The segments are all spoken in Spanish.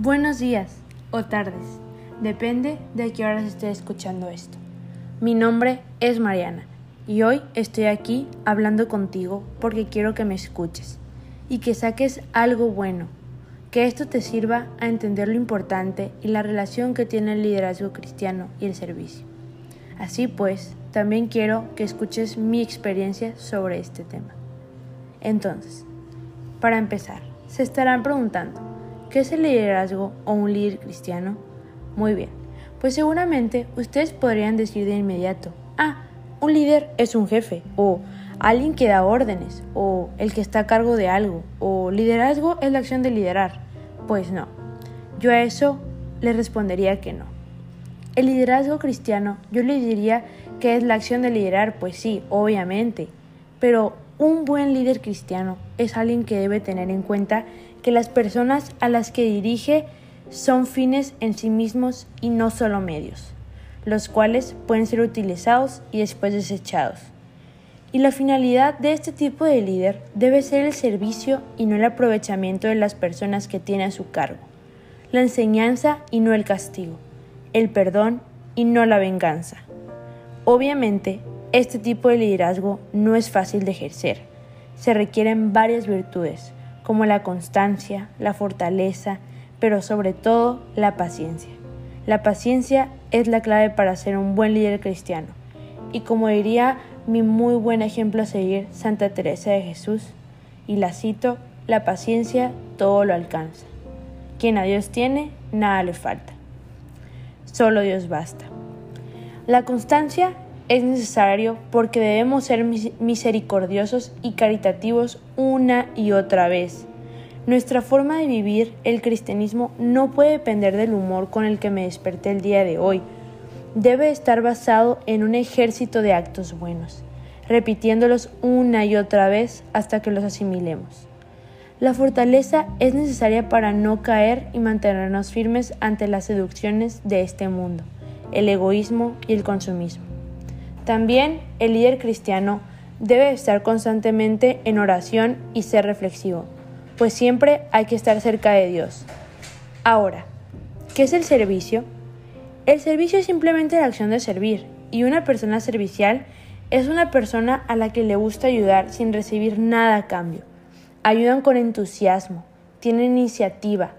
Buenos días o tardes, depende de qué horas esté escuchando esto. Mi nombre es Mariana y hoy estoy aquí hablando contigo porque quiero que me escuches y que saques algo bueno, que esto te sirva a entender lo importante y la relación que tiene el liderazgo cristiano y el servicio. Así pues, también quiero que escuches mi experiencia sobre este tema. Entonces, para empezar, se estarán preguntando, ¿Qué es el liderazgo o un líder cristiano? Muy bien, pues seguramente ustedes podrían decir de inmediato, ah, un líder es un jefe, o alguien que da órdenes, o el que está a cargo de algo, o liderazgo es la acción de liderar. Pues no, yo a eso le respondería que no. El liderazgo cristiano yo le diría que es la acción de liderar, pues sí, obviamente, pero un buen líder cristiano es alguien que debe tener en cuenta que las personas a las que dirige son fines en sí mismos y no solo medios, los cuales pueden ser utilizados y después desechados. Y la finalidad de este tipo de líder debe ser el servicio y no el aprovechamiento de las personas que tiene a su cargo, la enseñanza y no el castigo, el perdón y no la venganza. Obviamente, este tipo de liderazgo no es fácil de ejercer. Se requieren varias virtudes, como la constancia, la fortaleza, pero sobre todo la paciencia. La paciencia es la clave para ser un buen líder cristiano. Y como diría mi muy buen ejemplo a seguir, Santa Teresa de Jesús, y la cito, la paciencia todo lo alcanza. Quien a Dios tiene, nada le falta. Solo Dios basta. La constancia es necesario porque debemos ser misericordiosos y caritativos una y otra vez. Nuestra forma de vivir el cristianismo no puede depender del humor con el que me desperté el día de hoy. Debe estar basado en un ejército de actos buenos, repitiéndolos una y otra vez hasta que los asimilemos. La fortaleza es necesaria para no caer y mantenernos firmes ante las seducciones de este mundo, el egoísmo y el consumismo. También el líder cristiano debe estar constantemente en oración y ser reflexivo, pues siempre hay que estar cerca de Dios. Ahora, ¿qué es el servicio? El servicio es simplemente la acción de servir, y una persona servicial es una persona a la que le gusta ayudar sin recibir nada a cambio. Ayudan con entusiasmo, tienen iniciativa,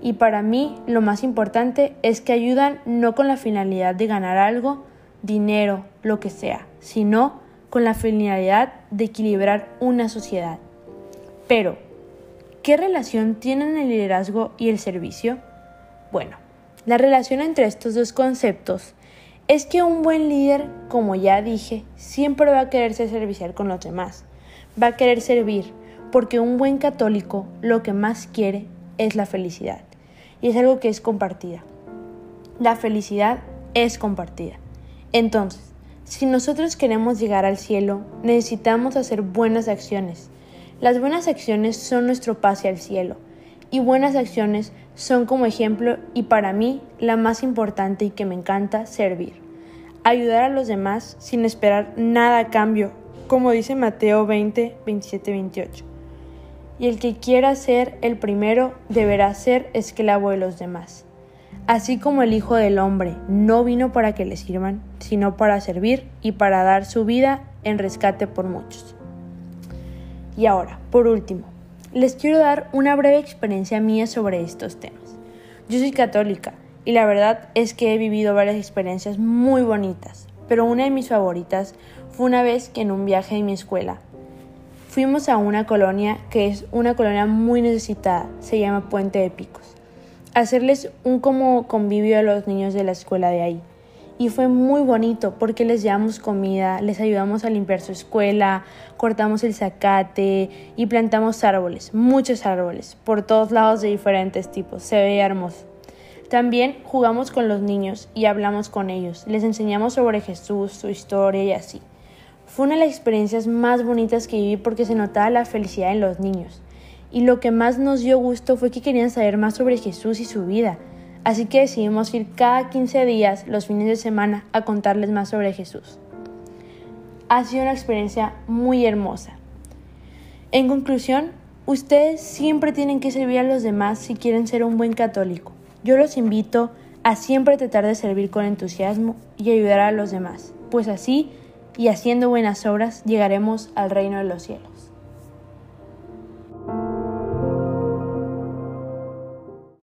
y para mí lo más importante es que ayudan no con la finalidad de ganar algo, dinero, lo que sea, sino con la finalidad de equilibrar una sociedad. Pero, ¿qué relación tienen el liderazgo y el servicio? Bueno, la relación entre estos dos conceptos es que un buen líder, como ya dije, siempre va a querer ser servicial con los demás, va a querer servir, porque un buen católico lo que más quiere es la felicidad, y es algo que es compartida. La felicidad es compartida. Entonces, si nosotros queremos llegar al cielo, necesitamos hacer buenas acciones. Las buenas acciones son nuestro pase al cielo, y buenas acciones son como ejemplo y para mí la más importante y que me encanta servir. Ayudar a los demás sin esperar nada a cambio, como dice Mateo 20, 27, 28. Y el que quiera ser el primero deberá ser esclavo de los demás. Así como el Hijo del Hombre no vino para que le sirvan, sino para servir y para dar su vida en rescate por muchos. Y ahora, por último, les quiero dar una breve experiencia mía sobre estos temas. Yo soy católica y la verdad es que he vivido varias experiencias muy bonitas, pero una de mis favoritas fue una vez que en un viaje de mi escuela fuimos a una colonia que es una colonia muy necesitada, se llama Puente de Picos hacerles un como convivio a los niños de la escuela de ahí. Y fue muy bonito porque les llevamos comida, les ayudamos a limpiar su escuela, cortamos el zacate y plantamos árboles, muchos árboles, por todos lados de diferentes tipos. Se veía hermoso. También jugamos con los niños y hablamos con ellos. Les enseñamos sobre Jesús, su historia y así. Fue una de las experiencias más bonitas que viví porque se notaba la felicidad en los niños y lo que más nos dio gusto fue que querían saber más sobre Jesús y su vida. Así que decidimos ir cada 15 días, los fines de semana, a contarles más sobre Jesús. Ha sido una experiencia muy hermosa. En conclusión, Ustedes siempre tienen que servir a los demás si quieren ser un buen católico. Yo los invito a siempre tratar de servir con entusiasmo y ayudar a los demás, pues así y haciendo buenas obras llegaremos al reino de los cielos.